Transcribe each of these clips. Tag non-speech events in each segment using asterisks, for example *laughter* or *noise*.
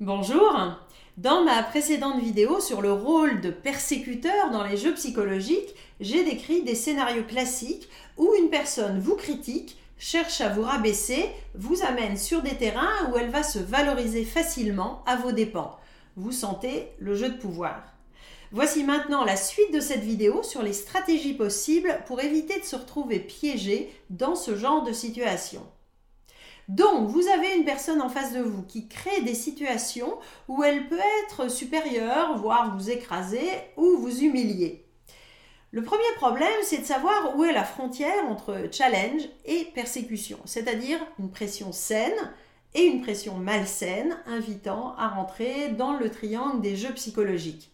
Bonjour Dans ma précédente vidéo sur le rôle de persécuteur dans les jeux psychologiques, j'ai décrit des scénarios classiques où une personne vous critique, cherche à vous rabaisser, vous amène sur des terrains où elle va se valoriser facilement à vos dépens. Vous sentez le jeu de pouvoir. Voici maintenant la suite de cette vidéo sur les stratégies possibles pour éviter de se retrouver piégé dans ce genre de situation. Donc, vous avez une personne en face de vous qui crée des situations où elle peut être supérieure, voire vous écraser ou vous humilier. Le premier problème, c'est de savoir où est la frontière entre challenge et persécution, c'est-à-dire une pression saine et une pression malsaine invitant à rentrer dans le triangle des jeux psychologiques.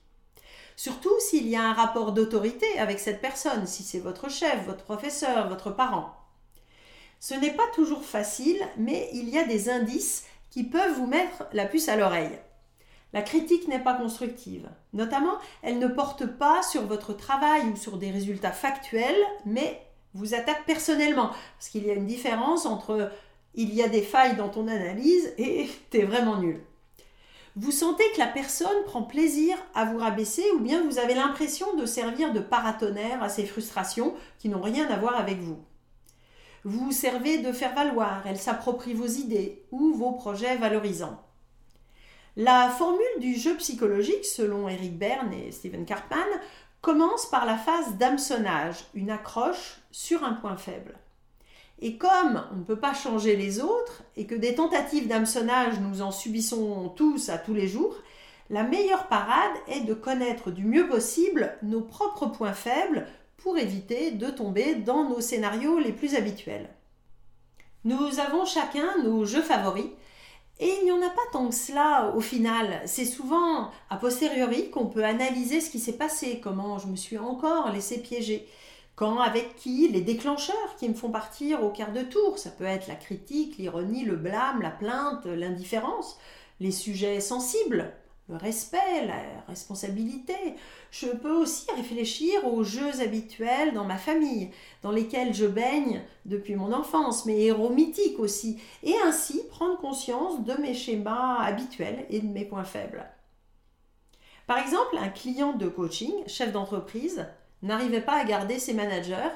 Surtout s'il y a un rapport d'autorité avec cette personne, si c'est votre chef, votre professeur, votre parent. Ce n'est pas toujours facile, mais il y a des indices qui peuvent vous mettre la puce à l'oreille. La critique n'est pas constructive. Notamment, elle ne porte pas sur votre travail ou sur des résultats factuels, mais vous attaque personnellement. Parce qu'il y a une différence entre il y a des failles dans ton analyse et *laughs* t'es vraiment nul. Vous sentez que la personne prend plaisir à vous rabaisser ou bien vous avez l'impression de servir de paratonnerre à ses frustrations qui n'ont rien à voir avec vous. Vous servez de faire valoir, elle s'approprie vos idées ou vos projets valorisants. La formule du jeu psychologique, selon Eric Berne et Stephen Karpman, commence par la phase d'hameçonnage, une accroche sur un point faible. Et comme on ne peut pas changer les autres et que des tentatives d'hameçonnage nous en subissons tous à tous les jours, la meilleure parade est de connaître du mieux possible nos propres points faibles pour éviter de tomber dans nos scénarios les plus habituels. Nous avons chacun nos jeux favoris et il n'y en a pas tant que cela au final. C'est souvent a posteriori qu'on peut analyser ce qui s'est passé, comment je me suis encore laissé piéger, quand, avec qui, les déclencheurs qui me font partir au quart de tour. Ça peut être la critique, l'ironie, le blâme, la plainte, l'indifférence, les sujets sensibles, le respect, la responsabilité. Je peux aussi réfléchir aux jeux habituels dans ma famille, dans lesquels je baigne depuis mon enfance, mes héros mythiques aussi, et ainsi prendre conscience de mes schémas habituels et de mes points faibles. Par exemple, un client de coaching, chef d'entreprise, n'arrivait pas à garder ses managers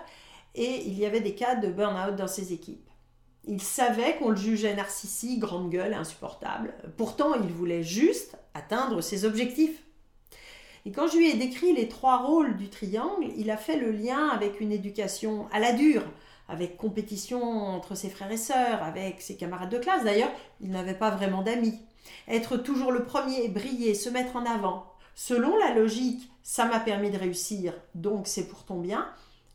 et il y avait des cas de burn-out dans ses équipes. Il savait qu'on le jugeait narcissique, grande gueule, insupportable. Pourtant, il voulait juste atteindre ses objectifs. Et quand je lui ai décrit les trois rôles du triangle, il a fait le lien avec une éducation à la dure, avec compétition entre ses frères et sœurs, avec ses camarades de classe. D'ailleurs, il n'avait pas vraiment d'amis. Être toujours le premier, briller, se mettre en avant. Selon la logique, ça m'a permis de réussir, donc c'est pour ton bien.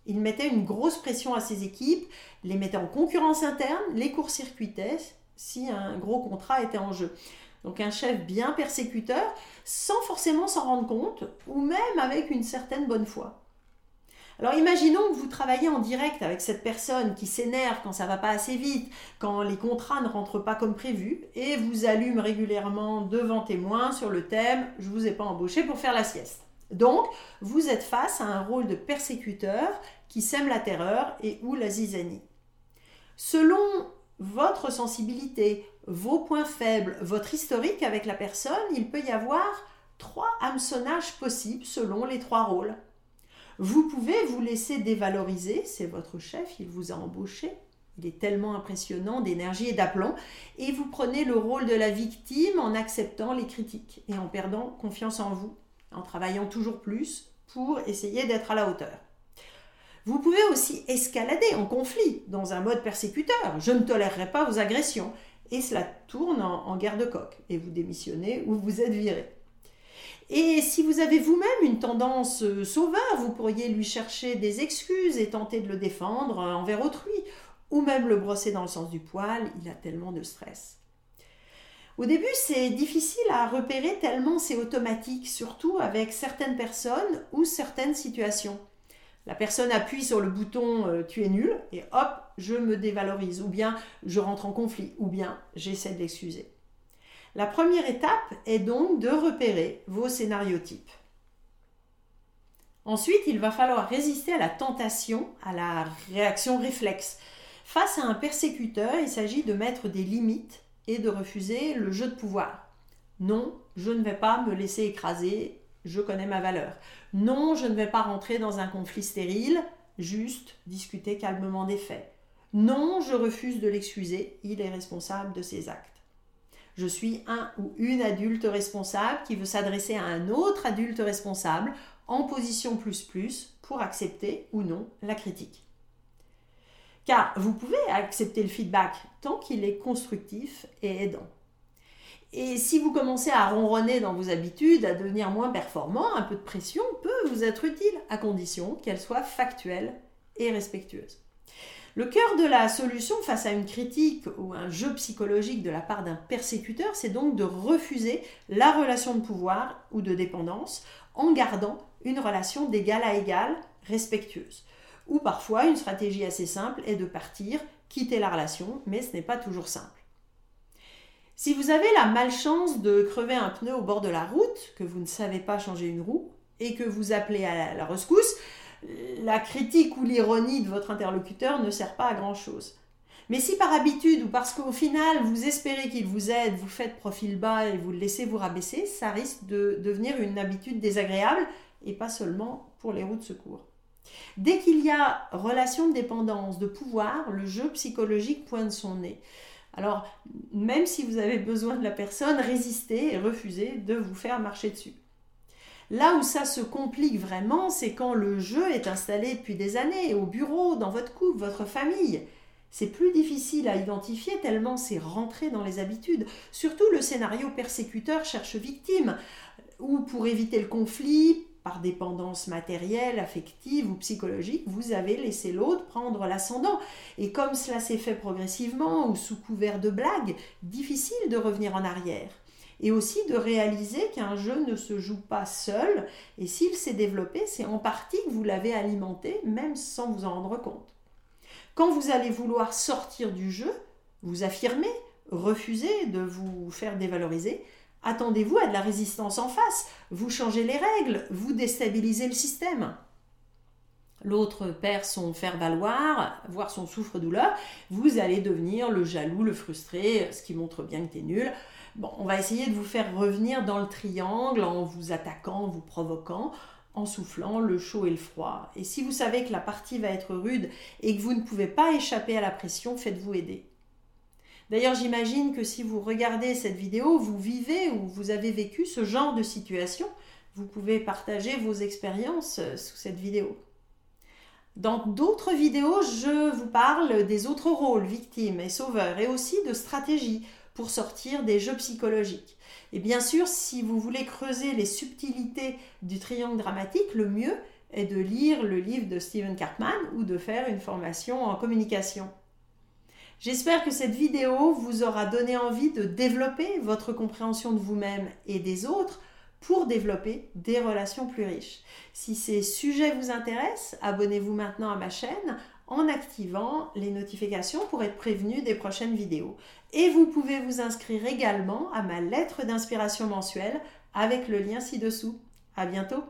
Il mettait une grosse pression à ses équipes, les mettait en concurrence interne, les court-circuitait si un gros contrat était en jeu. Donc un chef bien persécuteur, sans forcément s'en rendre compte, ou même avec une certaine bonne foi. Alors imaginons que vous travaillez en direct avec cette personne qui s'énerve quand ça va pas assez vite, quand les contrats ne rentrent pas comme prévu, et vous allume régulièrement devant témoins sur le thème Je vous ai pas embauché pour faire la sieste. Donc, vous êtes face à un rôle de persécuteur qui sème la terreur et ou la zizanie. Selon votre sensibilité, vos points faibles, votre historique avec la personne, il peut y avoir trois hameçonnages possibles selon les trois rôles. Vous pouvez vous laisser dévaloriser, c'est votre chef, il vous a embauché, il est tellement impressionnant d'énergie et d'aplomb, et vous prenez le rôle de la victime en acceptant les critiques et en perdant confiance en vous en travaillant toujours plus pour essayer d'être à la hauteur. Vous pouvez aussi escalader en conflit dans un mode persécuteur. Je ne tolérerai pas vos agressions. Et cela tourne en, guerre de coq. Et vous démissionnez ou vous êtes viré. Et si vous avez vous-même une tendance euh, sauveur, vous pourriez lui chercher des excuses et tenter de le défendre envers autrui, ou même le brosser dans le sens du poil, il a tellement de stress. Au début, c'est difficile à repérer tellement c'est automatique, surtout avec certaines personnes ou certaines situations. La personne appuie sur le bouton euh, tu es nul et hop, je me dévalorise, ou bien je rentre en conflit, ou bien j'essaie de l'excuser. La première étape est donc de repérer vos scénariotypes. Ensuite, il va falloir résister à la tentation, à la réaction réflexe. Face à un persécuteur, il s'agit de mettre des limites de refuser le jeu de pouvoir. Non, je ne vais pas me laisser écraser, je connais ma valeur. Non, je ne vais pas rentrer dans un conflit stérile, juste discuter calmement des faits. Non, je refuse de l'excuser, il est responsable de ses actes. Je suis un ou une adulte responsable qui veut s'adresser à un autre adulte responsable en position plus plus pour accepter ou non la critique. Car vous pouvez accepter le feedback tant qu'il est constructif et aidant. Et si vous commencez à ronronner dans vos habitudes, à devenir moins performant, un peu de pression peut vous être utile, à condition qu'elle soit factuelle et respectueuse. Le cœur de la solution face à une critique ou un jeu psychologique de la part d'un persécuteur, c'est donc de refuser la relation de pouvoir ou de dépendance en gardant une relation d'égal à égal respectueuse. Ou parfois, une stratégie assez simple est de partir, quitter la relation, mais ce n'est pas toujours simple. Si vous avez la malchance de crever un pneu au bord de la route, que vous ne savez pas changer une roue, et que vous appelez à la rescousse, la critique ou l'ironie de votre interlocuteur ne sert pas à grand-chose. Mais si par habitude ou parce qu'au final vous espérez qu'il vous aide, vous faites profil bas et vous le laissez vous rabaisser, ça risque de devenir une habitude désagréable et pas seulement pour les roues de secours. Dès qu'il y a relation de dépendance, de pouvoir, le jeu psychologique pointe son nez. Alors, même si vous avez besoin de la personne, résistez et refusez de vous faire marcher dessus. Là où ça se complique vraiment, c'est quand le jeu est installé depuis des années, au bureau, dans votre couple, votre famille. C'est plus difficile à identifier tellement c'est rentré dans les habitudes. Surtout le scénario persécuteur cherche victime, ou pour éviter le conflit, par dépendance matérielle, affective ou psychologique, vous avez laissé l'autre prendre l'ascendant. Et comme cela s'est fait progressivement ou sous couvert de blagues, difficile de revenir en arrière et aussi de réaliser qu'un jeu ne se joue pas seul, et s'il s'est développé, c'est en partie que vous l'avez alimenté, même sans vous en rendre compte. Quand vous allez vouloir sortir du jeu, vous affirmer, refuser de vous faire dévaloriser, attendez-vous à de la résistance en face, vous changez les règles, vous déstabilisez le système. L'autre perd son faire-valoir, voire son souffre-douleur, vous allez devenir le jaloux, le frustré, ce qui montre bien que tu es nul. Bon, on va essayer de vous faire revenir dans le triangle en vous attaquant, en vous provoquant, en soufflant le chaud et le froid. Et si vous savez que la partie va être rude et que vous ne pouvez pas échapper à la pression, faites-vous aider. D'ailleurs, j'imagine que si vous regardez cette vidéo, vous vivez ou vous avez vécu ce genre de situation. Vous pouvez partager vos expériences euh, sous cette vidéo. Dans d'autres vidéos, je vous parle des autres rôles, victimes et sauveurs, et aussi de stratégies pour sortir des jeux psychologiques. Et bien sûr, si vous voulez creuser les subtilités du triangle dramatique, le mieux est de lire le livre de Steven Cartman ou de faire une formation en communication. J'espère que cette vidéo vous aura donné envie de développer votre compréhension de vous-même et des autres pour développer des relations plus riches. Si ces sujets vous intéressent, abonnez-vous maintenant à ma chaîne en activant les notifications pour être prévenu des prochaines vidéos. Et vous pouvez vous inscrire également à ma lettre d'inspiration mensuelle avec le lien ci-dessous. À bientôt!